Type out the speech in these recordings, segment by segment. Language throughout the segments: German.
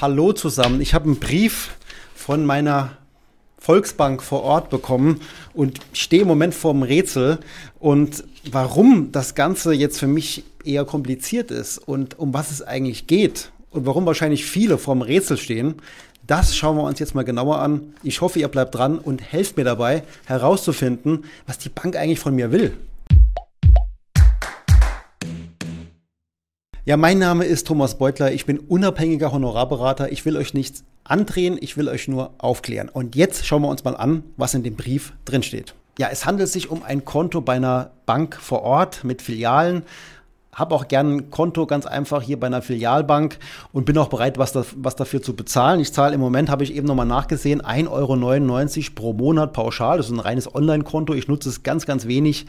Hallo zusammen. Ich habe einen Brief von meiner Volksbank vor Ort bekommen und stehe im Moment vor dem Rätsel. Und warum das Ganze jetzt für mich eher kompliziert ist und um was es eigentlich geht und warum wahrscheinlich viele vor dem Rätsel stehen, das schauen wir uns jetzt mal genauer an. Ich hoffe, ihr bleibt dran und helft mir dabei, herauszufinden, was die Bank eigentlich von mir will. Ja, mein Name ist Thomas Beutler. Ich bin unabhängiger Honorarberater. Ich will euch nichts andrehen, ich will euch nur aufklären. Und jetzt schauen wir uns mal an, was in dem Brief drinsteht. Ja, es handelt sich um ein Konto bei einer Bank vor Ort mit Filialen habe auch gern ein Konto ganz einfach hier bei einer Filialbank und bin auch bereit, was, da, was dafür zu bezahlen. Ich zahle im Moment, habe ich eben nochmal nachgesehen, 1,99 Euro pro Monat pauschal. Das ist ein reines Online-Konto. Ich nutze es ganz, ganz wenig.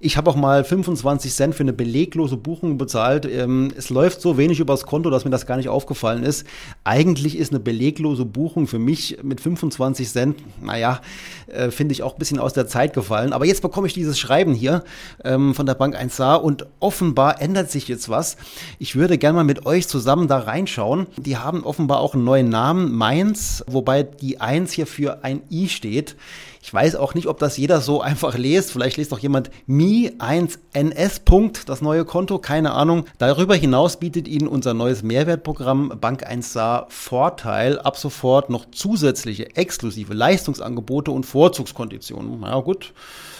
Ich habe auch mal 25 Cent für eine beleglose Buchung bezahlt. Ähm, es läuft so wenig übers Konto, dass mir das gar nicht aufgefallen ist. Eigentlich ist eine beleglose Buchung für mich mit 25 Cent, naja, äh, finde ich auch ein bisschen aus der Zeit gefallen. Aber jetzt bekomme ich dieses Schreiben hier ähm, von der Bank 1a und offenbar ändert sich jetzt was. Ich würde gerne mal mit euch zusammen da reinschauen. Die haben offenbar auch einen neuen Namen, Mainz, wobei die 1 hier für ein I steht. Ich weiß auch nicht, ob das jeder so einfach lest. Vielleicht liest doch jemand Mi1NS. das neue Konto, keine Ahnung. Darüber hinaus bietet Ihnen unser neues Mehrwertprogramm Bank 1A Vorteil ab sofort noch zusätzliche exklusive Leistungsangebote und Vorzugskonditionen. Na ja, gut,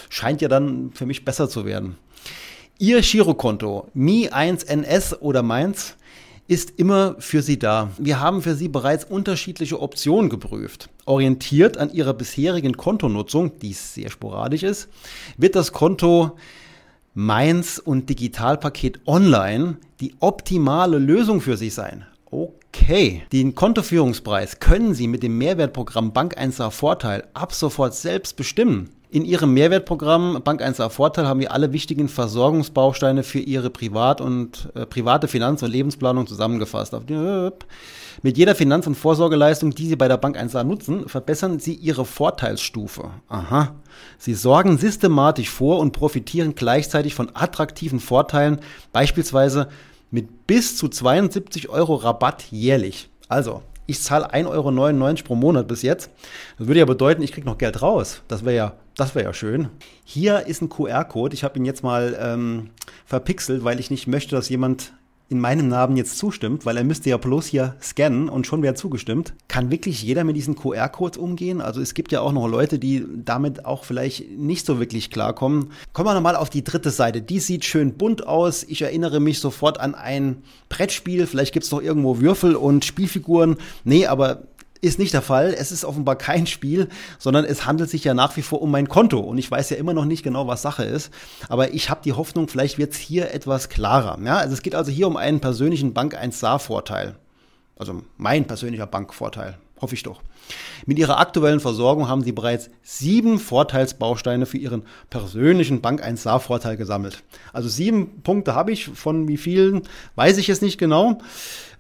scheint ja dann für mich besser zu werden. Ihr Girokonto, Mi1NS oder meins, ist immer für Sie da. Wir haben für Sie bereits unterschiedliche Optionen geprüft. Orientiert an Ihrer bisherigen Kontonutzung, die sehr sporadisch ist, wird das Konto Mainz und Digitalpaket Online die optimale Lösung für Sie sein. Okay, den Kontoführungspreis können Sie mit dem Mehrwertprogramm Bank 1A Vorteil ab sofort selbst bestimmen. In Ihrem Mehrwertprogramm Bank 1A Vorteil haben wir alle wichtigen Versorgungsbausteine für Ihre Privat- und äh, private Finanz- und Lebensplanung zusammengefasst. Mit jeder Finanz- und Vorsorgeleistung, die Sie bei der Bank 1A nutzen, verbessern Sie Ihre Vorteilsstufe. Aha. Sie sorgen systematisch vor und profitieren gleichzeitig von attraktiven Vorteilen, beispielsweise mit bis zu 72 Euro Rabatt jährlich. Also, ich zahle 1,99 Euro pro Monat bis jetzt. Das würde ja bedeuten, ich kriege noch Geld raus. Das wäre ja, das wäre ja schön. Hier ist ein QR-Code. Ich habe ihn jetzt mal ähm, verpixelt, weil ich nicht möchte, dass jemand in meinem Namen jetzt zustimmt, weil er müsste ja bloß hier scannen und schon wäre zugestimmt. Kann wirklich jeder mit diesen QR-Codes umgehen? Also es gibt ja auch noch Leute, die damit auch vielleicht nicht so wirklich klarkommen. Kommen wir nochmal auf die dritte Seite. Die sieht schön bunt aus. Ich erinnere mich sofort an ein Brettspiel. Vielleicht gibt es noch irgendwo Würfel und Spielfiguren. Nee, aber ist nicht der Fall. Es ist offenbar kein Spiel, sondern es handelt sich ja nach wie vor um mein Konto. Und ich weiß ja immer noch nicht genau, was Sache ist. Aber ich habe die Hoffnung, vielleicht wird es hier etwas klarer. Ja, also es geht also hier um einen persönlichen Bank 1A-Vorteil. Also mein persönlicher Bankvorteil. Hoffe ich doch. Mit Ihrer aktuellen Versorgung haben Sie bereits sieben Vorteilsbausteine für Ihren persönlichen Bank 1A Vorteil gesammelt. Also sieben Punkte habe ich, von wie vielen weiß ich es nicht genau.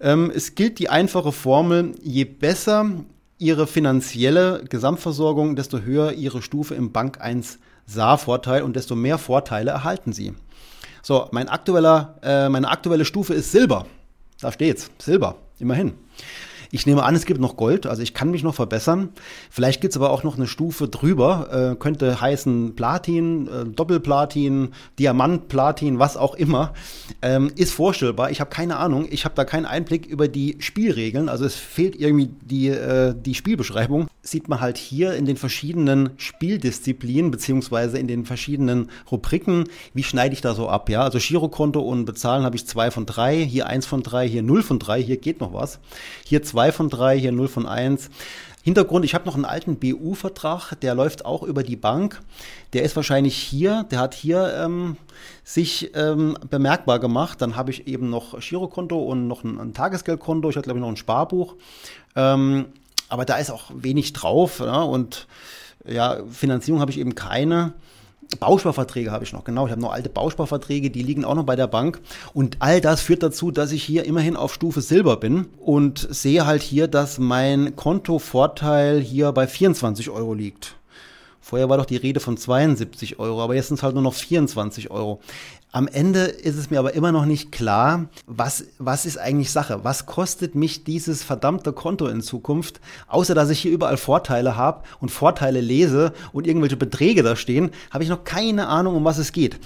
Ähm, es gilt die einfache Formel, je besser Ihre finanzielle Gesamtversorgung, desto höher Ihre Stufe im Bank 1A Vorteil und desto mehr Vorteile erhalten Sie. So, mein aktueller, äh, meine aktuelle Stufe ist Silber. Da steht's, Silber, immerhin. Ich nehme an, es gibt noch Gold, also ich kann mich noch verbessern. Vielleicht gibt es aber auch noch eine Stufe drüber, äh, könnte heißen Platin, äh, Doppelplatin, Diamantplatin, was auch immer. Ähm, ist vorstellbar. Ich habe keine Ahnung. Ich habe da keinen Einblick über die Spielregeln. Also es fehlt irgendwie die, äh, die Spielbeschreibung. Sieht man halt hier in den verschiedenen Spieldisziplinen beziehungsweise in den verschiedenen Rubriken, wie schneide ich da so ab. Ja, also Girokonto und Bezahlen habe ich zwei von drei, hier eins von drei, hier null von drei, hier geht noch was. Hier zwei 2 von 3, hier 0 von 1. Hintergrund, ich habe noch einen alten BU-Vertrag, der läuft auch über die Bank. Der ist wahrscheinlich hier, der hat hier ähm, sich ähm, bemerkbar gemacht. Dann habe ich eben noch Girokonto und noch ein, ein Tagesgeldkonto. Ich habe, glaube ich, noch ein Sparbuch. Ähm, aber da ist auch wenig drauf. Ja, und ja, Finanzierung habe ich eben keine. Bausparverträge habe ich noch, genau. Ich habe noch alte Bausparverträge, die liegen auch noch bei der Bank. Und all das führt dazu, dass ich hier immerhin auf Stufe Silber bin und sehe halt hier, dass mein Kontovorteil hier bei 24 Euro liegt. Vorher war doch die Rede von 72 Euro, aber jetzt sind es halt nur noch 24 Euro. Am Ende ist es mir aber immer noch nicht klar, was, was ist eigentlich Sache? Was kostet mich dieses verdammte Konto in Zukunft? Außer dass ich hier überall Vorteile habe und Vorteile lese und irgendwelche Beträge da stehen, habe ich noch keine Ahnung, um was es geht.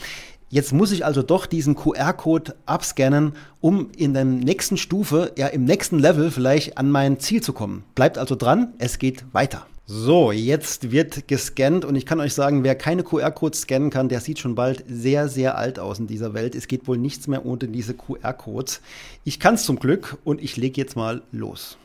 Jetzt muss ich also doch diesen QR-Code abscannen, um in der nächsten Stufe, ja im nächsten Level vielleicht an mein Ziel zu kommen. Bleibt also dran, es geht weiter. So, jetzt wird gescannt und ich kann euch sagen, wer keine QR-Codes scannen kann, der sieht schon bald sehr, sehr alt aus in dieser Welt. Es geht wohl nichts mehr ohne diese QR-Codes. Ich kann es zum Glück und ich lege jetzt mal los.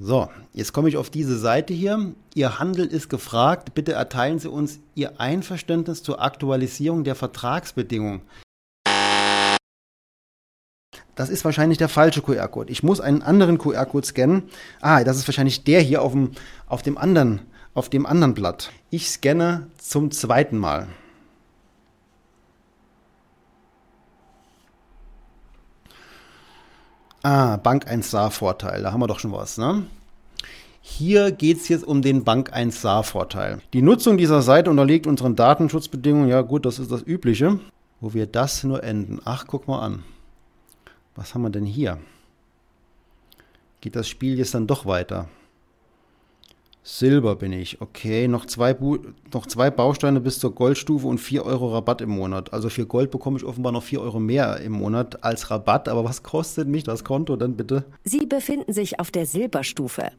So, jetzt komme ich auf diese Seite hier. Ihr Handel ist gefragt. Bitte erteilen Sie uns Ihr Einverständnis zur Aktualisierung der Vertragsbedingungen. Das ist wahrscheinlich der falsche QR-Code. Ich muss einen anderen QR-Code scannen. Ah, das ist wahrscheinlich der hier auf dem, auf dem anderen, auf dem anderen Blatt. Ich scanne zum zweiten Mal. Ah, Bank 1 SAR-Vorteil, da haben wir doch schon was, ne? Hier geht es jetzt um den Bank 1 SAR-Vorteil. Die Nutzung dieser Seite unterliegt unseren Datenschutzbedingungen. Ja gut, das ist das Übliche. Wo wir das nur enden. Ach, guck mal an. Was haben wir denn hier? Geht das Spiel jetzt dann doch weiter? Silber bin ich. Okay, noch zwei, Bu noch zwei Bausteine bis zur Goldstufe und 4 Euro Rabatt im Monat. Also für Gold bekomme ich offenbar noch 4 Euro mehr im Monat als Rabatt. Aber was kostet mich das Konto dann bitte? Sie befinden sich auf der Silberstufe.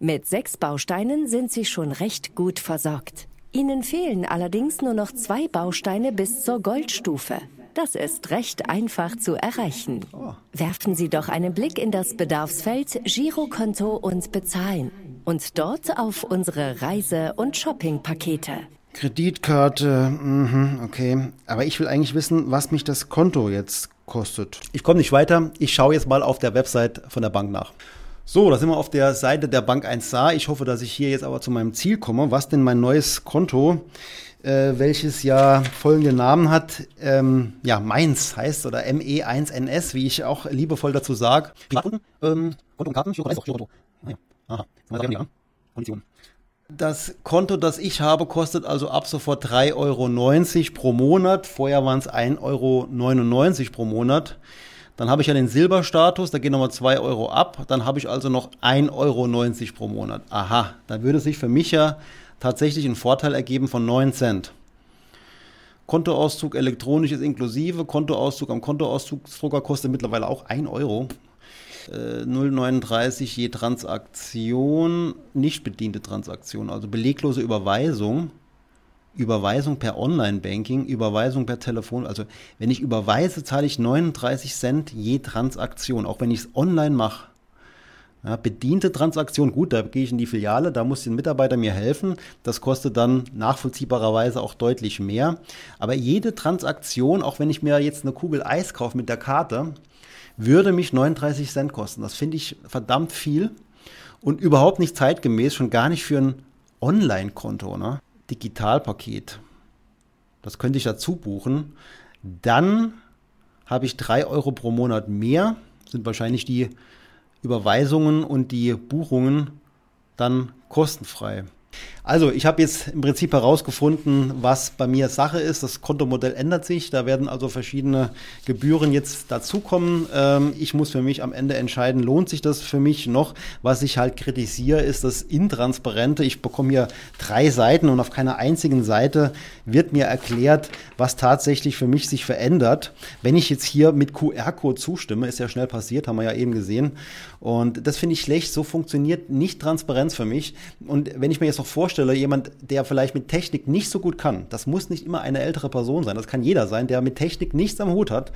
Mit sechs Bausteinen sind Sie schon recht gut versorgt. Ihnen fehlen allerdings nur noch zwei Bausteine bis zur Goldstufe. Das ist recht einfach zu erreichen. Werfen Sie doch einen Blick in das Bedarfsfeld Girokonto und Bezahlen und dort auf unsere Reise- und Shoppingpakete. Kreditkarte, mhm, okay. Aber ich will eigentlich wissen, was mich das Konto jetzt kostet. Ich komme nicht weiter. Ich schaue jetzt mal auf der Website von der Bank nach. So, da sind wir auf der Seite der Bank 1 Saar. Ich hoffe, dass ich hier jetzt aber zu meinem Ziel komme. Was denn mein neues Konto äh, welches ja folgende Namen hat. Ähm, ja, Mainz heißt oder ME1NS, wie ich auch liebevoll dazu sage. Ähm. Ah. Das Konto, das ich habe, kostet also ab sofort 3,90 Euro pro Monat. Vorher waren es 1,99 Euro pro Monat. Dann habe ich ja den Silberstatus, da gehen nochmal 2 Euro ab. Dann habe ich also noch 1,90 Euro pro Monat. Aha, da würde sich für mich ja tatsächlich einen Vorteil ergeben von 9 Cent. Kontoauszug elektronisch ist inklusive. Kontoauszug am Kontoauszugsdrucker kostet mittlerweile auch 1 Euro. Äh, 0,39 je Transaktion, nicht bediente Transaktion, also beleglose Überweisung. Überweisung per Online-Banking, Überweisung per Telefon. Also wenn ich überweise, zahle ich 39 Cent je Transaktion, auch wenn ich es online mache. Ja, bediente Transaktion, gut, da gehe ich in die Filiale, da muss ein Mitarbeiter mir helfen. Das kostet dann nachvollziehbarerweise auch deutlich mehr. Aber jede Transaktion, auch wenn ich mir jetzt eine Kugel Eis kaufe mit der Karte, würde mich 39 Cent kosten. Das finde ich verdammt viel und überhaupt nicht zeitgemäß, schon gar nicht für ein Online-Konto. Ne? Digitalpaket. Das könnte ich dazu buchen. Dann habe ich 3 Euro pro Monat mehr, sind wahrscheinlich die Überweisungen und die Buchungen dann kostenfrei. Also, ich habe jetzt im Prinzip herausgefunden, was bei mir Sache ist. Das Kontomodell ändert sich. Da werden also verschiedene Gebühren jetzt dazukommen. Ähm, ich muss für mich am Ende entscheiden, lohnt sich das für mich noch? Was ich halt kritisiere, ist das Intransparente. Ich bekomme hier drei Seiten und auf keiner einzigen Seite wird mir erklärt, was tatsächlich für mich sich verändert. Wenn ich jetzt hier mit QR-Code zustimme, ist ja schnell passiert, haben wir ja eben gesehen. Und das finde ich schlecht. So funktioniert nicht Transparenz für mich. Und wenn ich mir jetzt noch vorstelle, jemand, der vielleicht mit Technik nicht so gut kann, das muss nicht immer eine ältere Person sein, das kann jeder sein, der mit Technik nichts am Hut hat,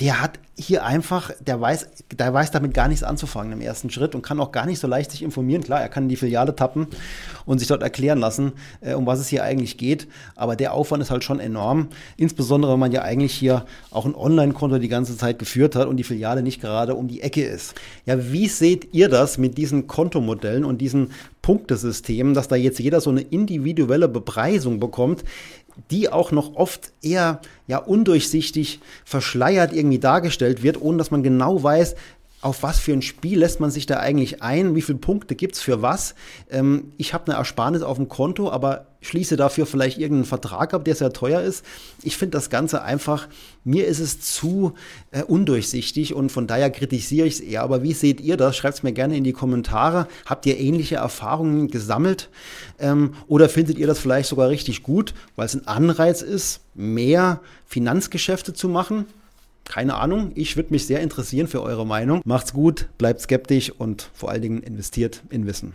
der hat hier einfach, der weiß, der weiß damit gar nichts anzufangen im ersten Schritt und kann auch gar nicht so leicht sich informieren. Klar, er kann in die Filiale tappen und sich dort erklären lassen, äh, um was es hier eigentlich geht. Aber der Aufwand ist halt schon enorm. Insbesondere, wenn man ja eigentlich hier auch ein Online-Konto die ganze Zeit geführt hat und die Filiale nicht gerade um die Ecke ist. Ja, wie seht ihr das mit diesen Kontomodellen und diesen Punktesystemen, dass da jetzt jeder so eine individuelle Bepreisung bekommt? Die auch noch oft eher ja undurchsichtig verschleiert irgendwie dargestellt wird, ohne dass man genau weiß, auf was für ein Spiel lässt man sich da eigentlich ein? Wie viele Punkte gibt's für was? Ähm, ich habe eine Ersparnis auf dem Konto, aber schließe dafür vielleicht irgendeinen Vertrag ab, der sehr teuer ist. Ich finde das Ganze einfach, mir ist es zu äh, undurchsichtig und von daher kritisiere ich es eher. Aber wie seht ihr das? Schreibt es mir gerne in die Kommentare. Habt ihr ähnliche Erfahrungen gesammelt? Ähm, oder findet ihr das vielleicht sogar richtig gut, weil es ein Anreiz ist, mehr Finanzgeschäfte zu machen? Keine Ahnung, ich würde mich sehr interessieren für eure Meinung. Macht's gut, bleibt skeptisch und vor allen Dingen investiert in Wissen.